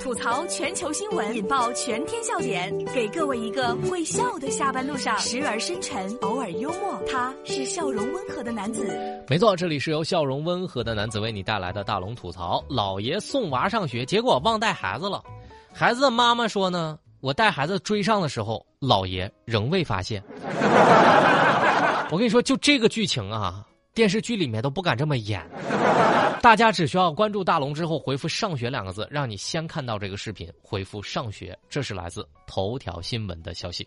吐槽全球新闻，引爆全天笑点，给各位一个会笑的下班路上，时而深沉，偶尔幽默。他是笑容温和的男子。没错，这里是由笑容温和的男子为你带来的大龙吐槽。老爷送娃上学，结果忘带孩子了。孩子的妈妈说呢，我带孩子追上的时候，老爷仍未发现。我跟你说，就这个剧情啊。电视剧里面都不敢这么演，大家只需要关注大龙之后回复“上学”两个字，让你先看到这个视频。回复“上学”，这是来自头条新闻的消息。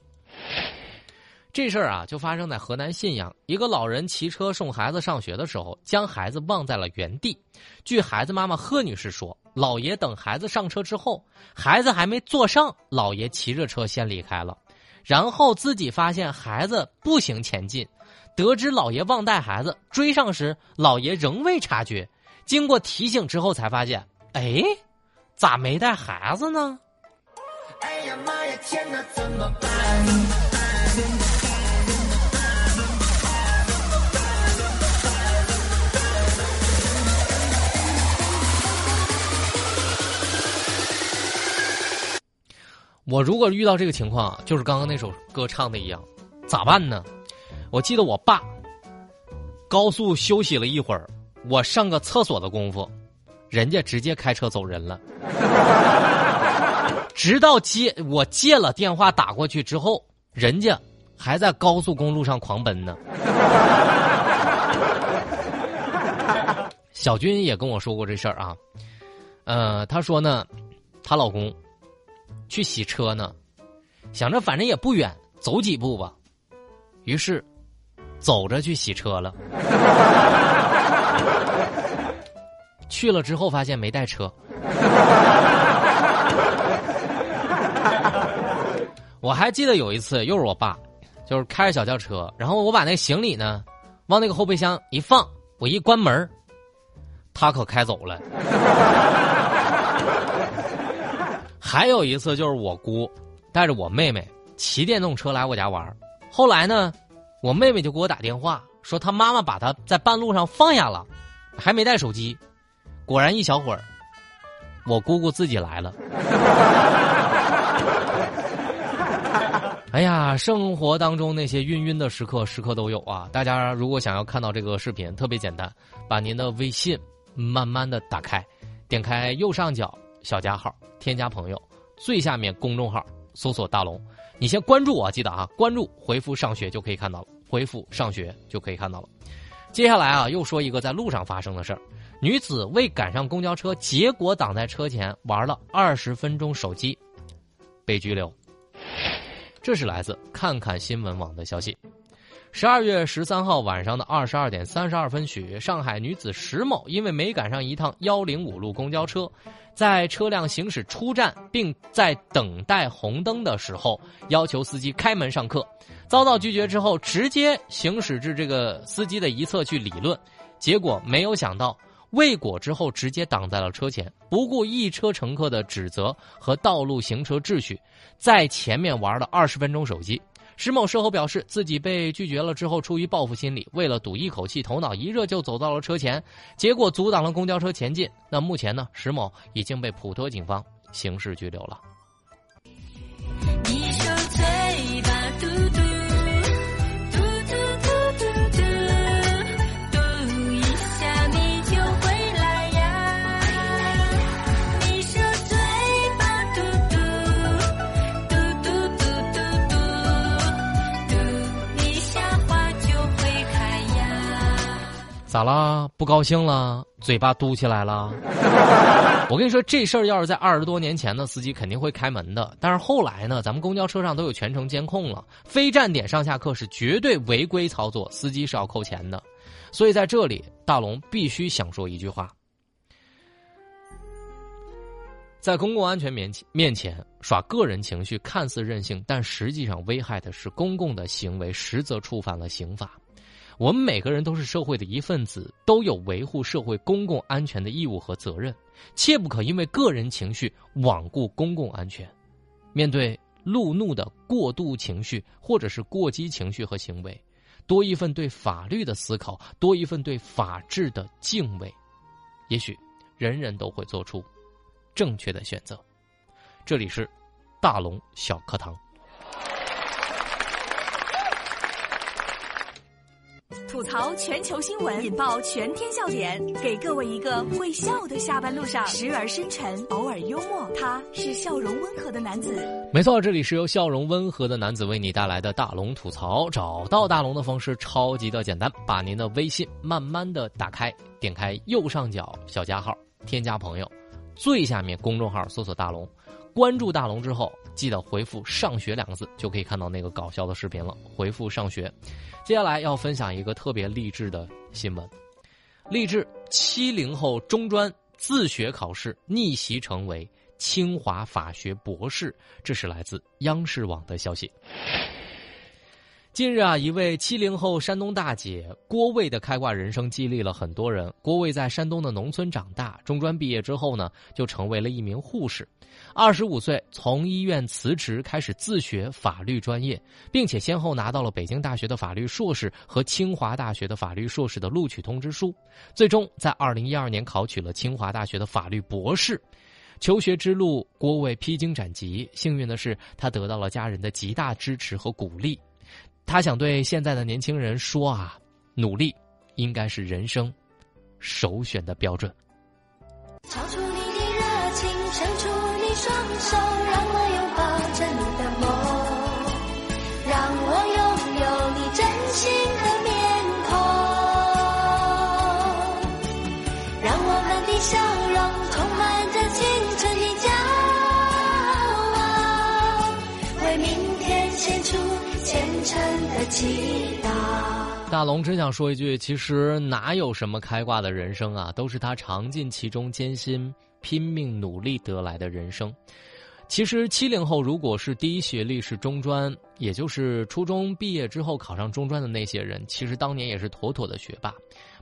这事儿啊，就发生在河南信阳，一个老人骑车送孩子上学的时候，将孩子忘在了原地。据孩子妈妈贺女士说，老爷等孩子上车之后，孩子还没坐上，老爷骑着车先离开了，然后自己发现孩子步行前进。得知老爷忘带孩子，追上时老爷仍未察觉。经过提醒之后，才发现，哎，咋没带孩子呢？哎呀妈呀，天哪，怎么办？我如果遇到这个情况，就是刚刚那首歌唱的一样，咋办呢？我记得我爸高速休息了一会儿，我上个厕所的功夫，人家直接开车走人了。直到接我借了电话打过去之后，人家还在高速公路上狂奔呢。小军也跟我说过这事儿啊，呃，他说呢，她老公去洗车呢，想着反正也不远，走几步吧，于是。走着去洗车了，去了之后发现没带车。我还记得有一次，又是我爸，就是开着小轿车，然后我把那行李呢往那个后备箱一放，我一关门，他可开走了。还有一次就是我姑带着我妹妹骑电动车来我家玩，后来呢。我妹妹就给我打电话说，她妈妈把她在半路上放下了，还没带手机。果然一小会儿，我姑姑自己来了。哎呀，生活当中那些晕晕的时刻，时刻都有啊！大家如果想要看到这个视频，特别简单，把您的微信慢慢的打开，点开右上角小加号，添加朋友，最下面公众号搜索大龙，你先关注我，记得啊，关注回复上学就可以看到了。恢复上学就可以看到了。接下来啊，又说一个在路上发生的事儿：女子为赶上公交车，结果挡在车前玩了二十分钟手机，被拘留。这是来自看看新闻网的消息。十二月十三号晚上的二十二点三十二分许，上海女子石某因为没赶上一趟幺零五路公交车，在车辆行驶出站并在等待红灯的时候，要求司机开门上客，遭到拒绝之后，直接行驶至这个司机的一侧去理论，结果没有想到未果之后，直接挡在了车前，不顾一车乘客的指责和道路行车秩序，在前面玩了二十分钟手机。石某事后表示，自己被拒绝了之后，出于报复心理，为了赌一口气，头脑一热就走到了车前，结果阻挡了公交车前进。那目前呢，石某已经被普陀警方刑事拘留了。咋啦？不高兴了？嘴巴嘟起来了？我跟你说，这事儿要是在二十多年前呢，司机肯定会开门的。但是后来呢，咱们公交车上都有全程监控了，非站点上下客是绝对违规操作，司机是要扣钱的。所以在这里，大龙必须想说一句话：在公共安全面前面前耍个人情绪，看似任性，但实际上危害的是公共的行为，实则触犯了刑法。我们每个人都是社会的一份子，都有维护社会公共安全的义务和责任，切不可因为个人情绪罔顾公共安全。面对路怒的过度情绪或者是过激情绪和行为，多一份对法律的思考，多一份对法治的敬畏，也许人人都会做出正确的选择。这里是大龙小课堂。吐槽全球新闻，引爆全天笑点，给各位一个会笑的下班路上，时而深沉，偶尔幽默。他是笑容温和的男子。没错，这里是由笑容温和的男子为你带来的大龙吐槽。找到大龙的方式超级的简单，把您的微信慢慢的打开，点开右上角小加号，添加朋友，最下面公众号搜索大龙。关注大龙之后，记得回复“上学”两个字，就可以看到那个搞笑的视频了。回复“上学”，接下来要分享一个特别励志的新闻：励志七零后中专自学考试逆袭成为清华法学博士。这是来自央视网的消息。近日啊，一位七零后山东大姐郭卫的开挂人生激励了很多人。郭卫在山东的农村长大，中专毕业之后呢，就成为了一名护士。二十五岁从医院辞职，开始自学法律专业，并且先后拿到了北京大学的法律硕士和清华大学的法律硕士的录取通知书。最终在二零一二年考取了清华大学的法律博士。求学之路，郭卫披荆斩棘，幸运的是他得到了家人的极大支持和鼓励。他想对现在的年轻人说啊，努力应该是人生首选的标准。超出你的热情，伸出你双手，让我拥抱着你的梦，让我拥有你真心的面孔，让我们的笑容充满诚的祈祷。大龙只想说一句：其实哪有什么开挂的人生啊，都是他尝尽其中艰辛、拼命努力得来的人生。其实七零后如果是第一学历是中专，也就是初中毕业之后考上中专的那些人，其实当年也是妥妥的学霸。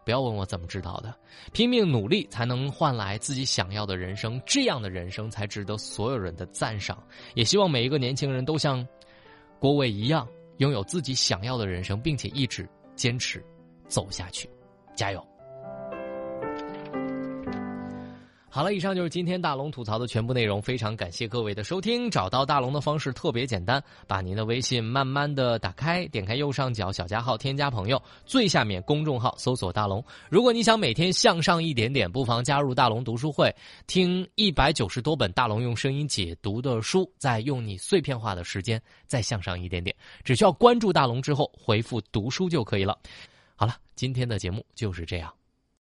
不要问我怎么知道的，拼命努力才能换来自己想要的人生，这样的人生才值得所有人的赞赏。也希望每一个年轻人都像。郭伟一样拥有自己想要的人生，并且一直坚持走下去，加油！好了，以上就是今天大龙吐槽的全部内容。非常感谢各位的收听。找到大龙的方式特别简单，把您的微信慢慢的打开，点开右上角小加号，添加朋友，最下面公众号搜索大龙。如果你想每天向上一点点，不妨加入大龙读书会，听一百九十多本大龙用声音解读的书，再用你碎片化的时间再向上一点点。只需要关注大龙之后回复读书就可以了。好了，今天的节目就是这样。